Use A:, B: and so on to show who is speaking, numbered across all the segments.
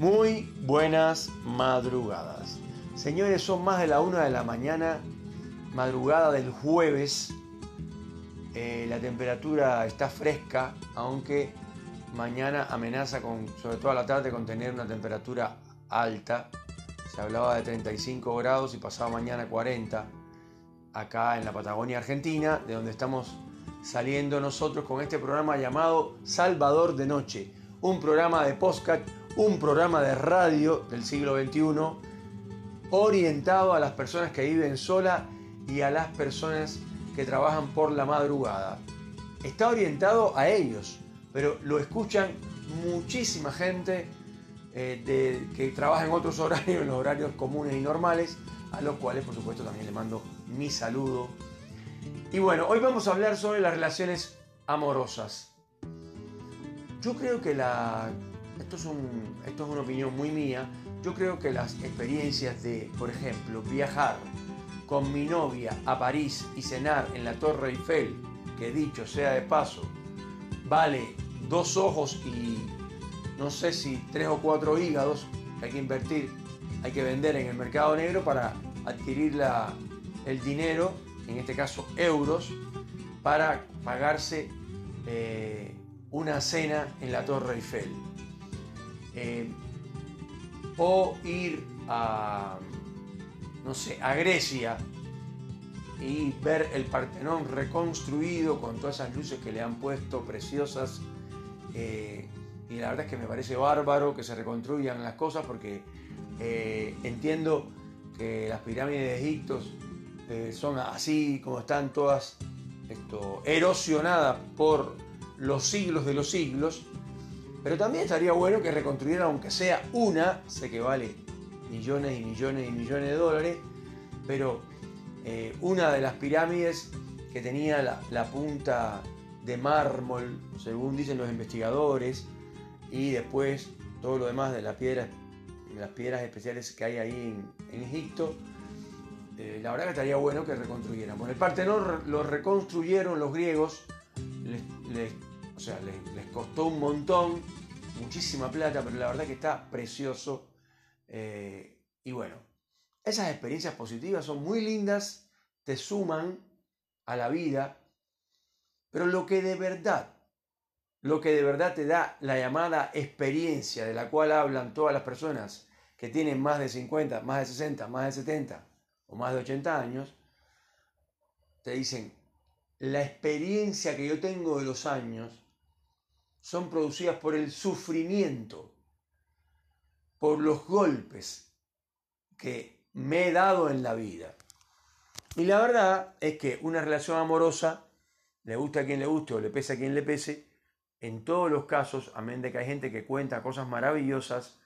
A: Muy buenas madrugadas. Señores, son más de la una de la mañana, madrugada del jueves. Eh, la temperatura está fresca, aunque mañana amenaza con, sobre todo a la tarde, con tener una temperatura alta. Se hablaba de 35 grados y pasaba mañana 40 acá en la Patagonia Argentina, de donde estamos saliendo nosotros con este programa llamado Salvador de Noche, un programa de podcast, un programa de radio del siglo XXI orientado a las personas que viven sola y a las personas que trabajan por la madrugada. Está orientado a ellos, pero lo escuchan muchísima gente eh, que trabaja en otros horarios, en los horarios comunes y normales, a los cuales por supuesto también le mando mi saludo. Y bueno, hoy vamos a hablar sobre las relaciones amorosas. Yo creo que la... Esto es, esto es una opinión muy mía. Yo creo que las experiencias de, por ejemplo, viajar con mi novia a París y cenar en la Torre Eiffel, que dicho sea de paso, vale dos ojos y no sé si tres o cuatro hígados que hay que invertir, hay que vender en el mercado negro para adquirir la, el dinero, en este caso euros, para pagarse eh, una cena en la Torre Eiffel. Eh, o ir a, no sé, a Grecia y ver el Partenón reconstruido con todas esas luces que le han puesto preciosas. Eh, y la verdad es que me parece bárbaro que se reconstruyan las cosas porque entiendo que las pirámides de Egipto eh, son así como están todas erosionadas por los siglos de los siglos, pero también estaría bueno que reconstruyeran aunque sea una, sé que vale millones y millones y millones de dólares, pero eh, una de las pirámides que tenía la, punta de mármol, según dicen los investigadores, y después todo lo demás de las piedras, las piedras especiales que hay ahí en Egipto, eh, la verdad que estaría bueno que reconstruyeran. Bueno, el Partenón lo reconstruyeron los griegos, les, o sea, les, costó un montón, muchísima plata, pero la verdad que está precioso. Eh, y bueno, esas experiencias positivas son muy lindas, te suman a la vida, pero lo que de verdad, lo que de verdad te da la llamada experiencia de la cual hablan todas las personas que tienen más de 50, más de 60, más de 70, o más de 80 años, te dicen, la experiencia que yo tengo de los años son producidas por el sufrimiento, por los golpes que me he dado en la vida. Y la verdad es que una relación amorosa, le gusta a quien le guste o le pese a quien le pese, en todos los casos, amén de que hay gente que cuenta cosas maravillosas,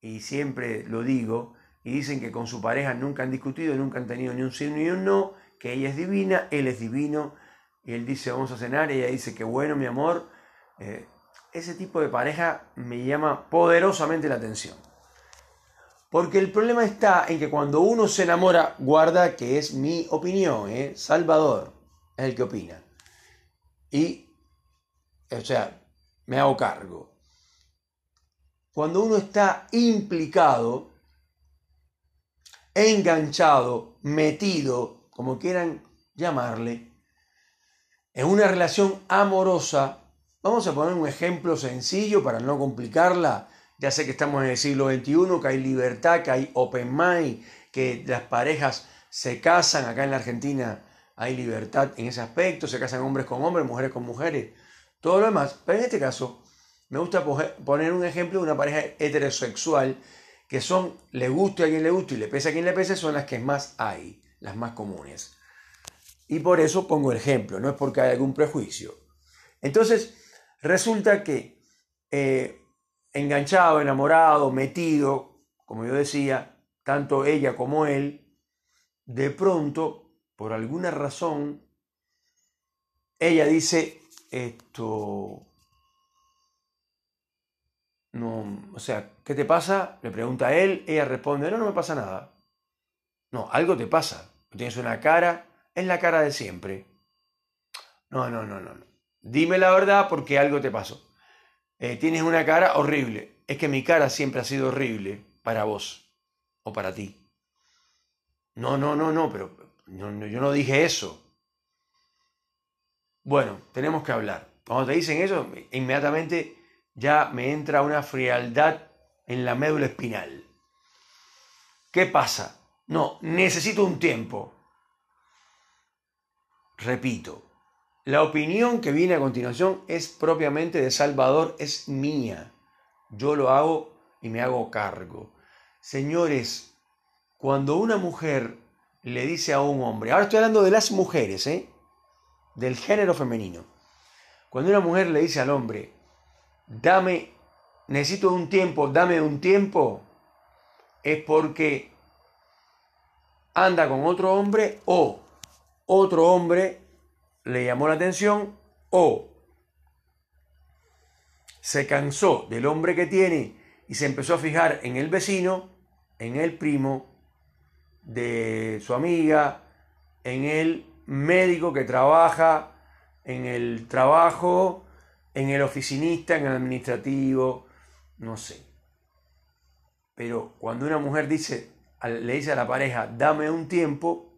A: y siempre lo digo, y dicen que con su pareja nunca han discutido, nunca han tenido ni un sí ni un no, que ella es divina, él es divino, y él dice vamos a cenar, y ella dice que bueno mi amor, eh, ese tipo de pareja me llama poderosamente la atención. Porque el problema está en que cuando uno se enamora, guarda que es mi opinión, ¿eh? Salvador es el que opina. Y, o sea, me hago cargo. Cuando uno está implicado, enganchado, metido, como quieran llamarle, en una relación amorosa, vamos a poner un ejemplo sencillo para no complicarla. Ya sé que estamos en el siglo XXI, que hay libertad, que hay open mind, que las parejas se casan, acá en la Argentina hay libertad en ese aspecto, se casan hombres con hombres, mujeres con mujeres, todo lo demás. Pero en este caso, me gusta poner un ejemplo de una pareja heterosexual que son le guste a quien le guste y le pese a quien le pese, son las que más hay, las más comunes. Y por eso pongo el ejemplo, no es porque hay algún prejuicio. Entonces, resulta que eh, enganchado, enamorado, metido, como yo decía, tanto ella como él, de pronto, por alguna razón, ella dice esto, no, o sea, ¿qué te pasa? Le pregunta a él, ella responde, no, no me pasa nada. No, algo te pasa. Tienes una cara, es la cara de siempre. No, no, no, no. Dime la verdad porque algo te pasó. Eh, tienes una cara horrible. es que mi cara siempre ha sido horrible para vos o para ti. No, no, no, no, pero yo no dije eso. Bueno, tenemos que hablar. Cuando te dicen eso, inmediatamente ya me entra una frialdad en la médula espinal. ¿Qué pasa? No, necesito un tiempo. Repito, la opinión que viene a continuación es propiamente de Salvador, es mía. Yo lo hago y me hago cargo. Señores, cuando una mujer le dice a un hombre, ahora estoy hablando de las mujeres, ¿eh? del género femenino, cuando una mujer le dice al hombre, dame, necesito un tiempo, dame un tiempo, es porque anda con otro hombre o otro hombre le llamó la atención o se cansó del hombre que tiene y se empezó a fijar en el vecino, en el primo de su amiga, en el médico que trabaja en el trabajo, en el oficinista, en el administrativo, no sé. Pero cuando una mujer dice, le dice a la pareja, dame un tiempo,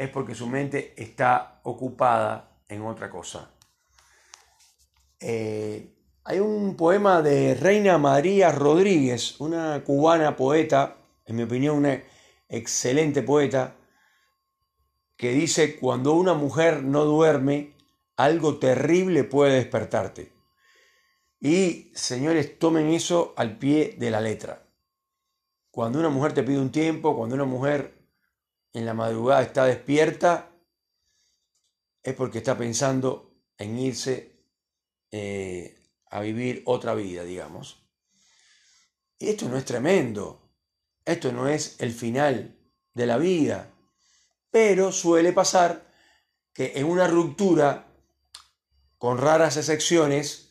A: es porque su mente está ocupada en otra cosa. Eh, hay un poema de Reina María Rodríguez, una cubana poeta, en mi opinión una excelente poeta, que dice, cuando una mujer no duerme, algo terrible puede despertarte. Y señores, tomen eso al pie de la letra. Cuando una mujer te pide un tiempo, cuando una mujer en la madrugada está despierta, es porque está pensando en irse eh, a vivir otra vida, digamos. Y esto no es tremendo, esto no es el final de la vida. Pero suele pasar que en una ruptura, con raras excepciones,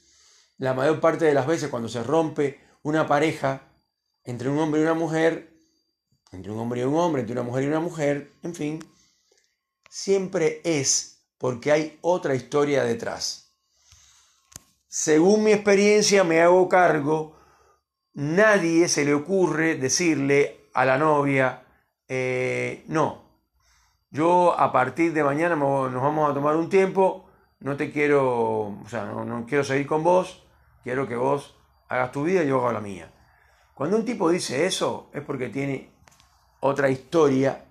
A: la mayor parte de las veces cuando se rompe una pareja entre un hombre y una mujer, entre un hombre y un hombre, entre una mujer y una mujer, en fin, siempre es porque hay otra historia detrás. Según mi experiencia me hago cargo, nadie se le ocurre decirle a la novia, eh, no, yo a partir de mañana nos vamos a tomar un tiempo, no te quiero, o sea, no, quiero seguir con vos, quiero que vos hagas tu vida y yo haga la mía. Cuando un tipo dice eso es porque tiene otra historia,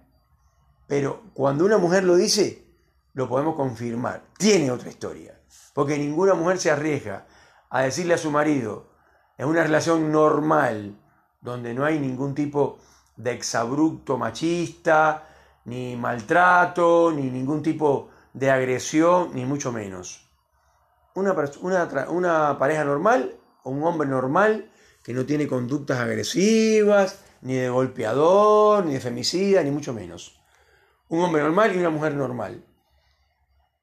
A: pero cuando una mujer lo dice, lo podemos confirmar, tiene otra historia, porque ninguna mujer se arriesga a decirle a su marido, en una relación normal, donde no hay ningún tipo de exabrupto machista, ni maltrato, ni ningún tipo de agresión, ni mucho menos. Una, una, pareja normal un hombre normal que no tiene conductas agresivas, ni de golpeador, ni de femicida, ni mucho menos. Un hombre normal y una mujer normal.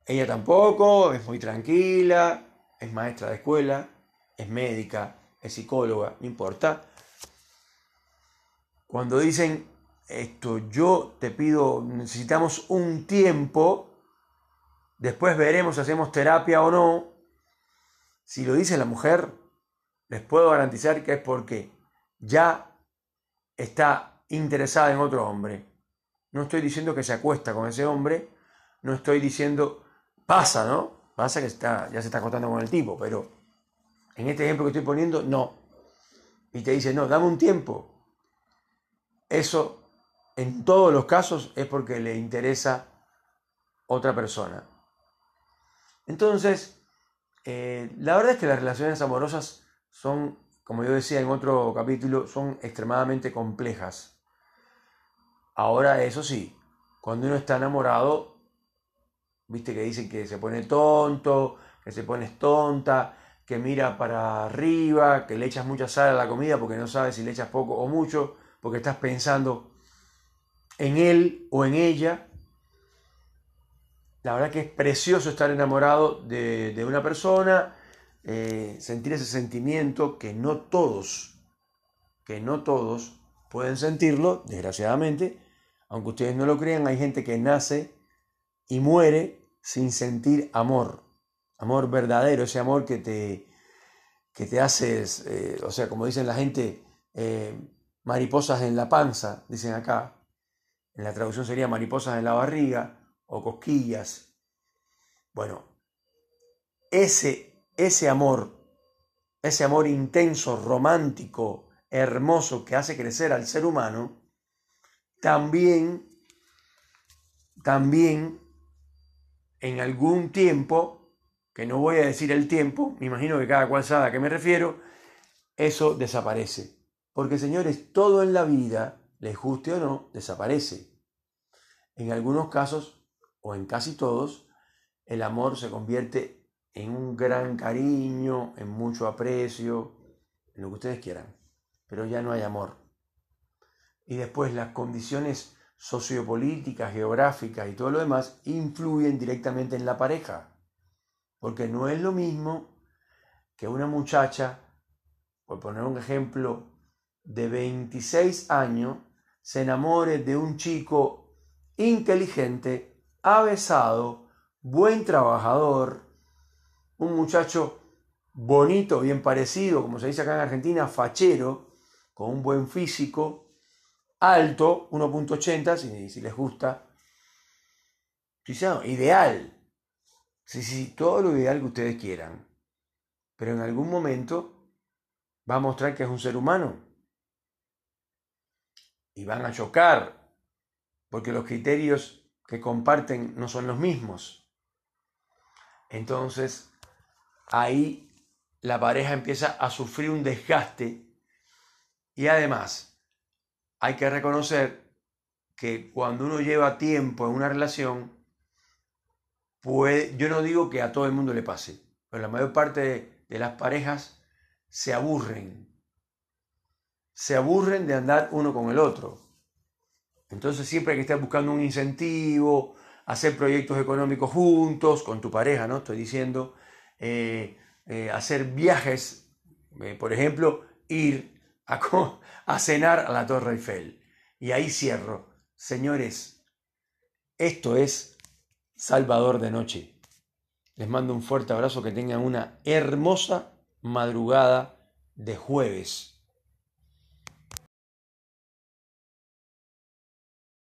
A: Ella tampoco, es muy tranquila, es maestra de escuela, es médica, es psicóloga, no importa. Cuando dicen esto, yo te pido, necesitamos un tiempo, después veremos si hacemos terapia o no. Si lo dice la mujer, les puedo garantizar que es porque ya está interesada en otro hombre. No estoy diciendo que se acuesta con ese hombre, no estoy diciendo, pasa, ¿no? Pasa que está, ya se está acostando con el tipo, pero en este ejemplo que estoy poniendo, no. Y te dice, no, dame un tiempo. Eso en todos los casos es porque le interesa otra persona. Entonces, eh, la verdad es que las relaciones amorosas son, como yo decía en otro capítulo, son extremadamente complejas. Ahora, eso sí, cuando uno está enamorado, viste que dicen que se pone tonto, que se pone tonta, que mira para arriba, que le echas mucha sal a la comida porque no sabes si le echas poco o mucho, porque estás pensando en él o en ella. La verdad que es precioso estar enamorado de, una persona, eh, sentir ese sentimiento que no todos, que no todos pueden sentirlo, desgraciadamente, aunque ustedes no lo crean, hay gente que nace y muere sin sentir amor, amor verdadero, ese amor que te, que te haces, eh, o sea, como dicen la gente, eh, mariposas en la panza, dicen acá. En la traducción sería mariposas en la barriga o cosquillas. Bueno, ese, ese amor, ese amor intenso, romántico, hermoso que hace crecer al ser humano, también, también en algún tiempo, que no voy a decir el tiempo, me imagino que cada cual sabe a qué me refiero, eso desaparece. Porque señores, todo en la vida, les guste o no, desaparece. En algunos casos, o en casi todos, el amor se convierte en un gran cariño, en mucho aprecio, en lo que ustedes quieran. Pero ya no hay amor. Y después las condiciones sociopolíticas, geográficas y todo lo demás influyen directamente en la pareja. Porque no es lo mismo que una muchacha, por poner un ejemplo, de 26 años se enamore de un chico inteligente, avesado, buen trabajador, un muchacho bonito, bien parecido, como se dice acá en Argentina, fachero, con un buen físico, alto, 1.80, si, si, les gusta. ideal. Sí, sí, todo lo ideal que ustedes quieran. Pero en algún momento va a mostrar que es un ser humano. Y van a chocar, porque los criterios que comparten no son los mismos. Entonces, ahí la pareja empieza a sufrir un desgaste y además hay que reconocer que cuando uno lleva tiempo en una relación, puede, yo no digo que a todo el mundo le pase, pero la mayor parte de, las parejas se aburren. Se aburren de andar uno con el otro. Entonces siempre hay que estar buscando un incentivo, hacer proyectos económicos juntos, con tu pareja, ¿no? Estoy diciendo, eh, eh, hacer viajes, eh, por ejemplo, ir a, a cenar a la Torre Eiffel. Y ahí cierro. Señores, esto es Salvador de Noche. Les mando un fuerte abrazo, que tengan una hermosa madrugada de jueves.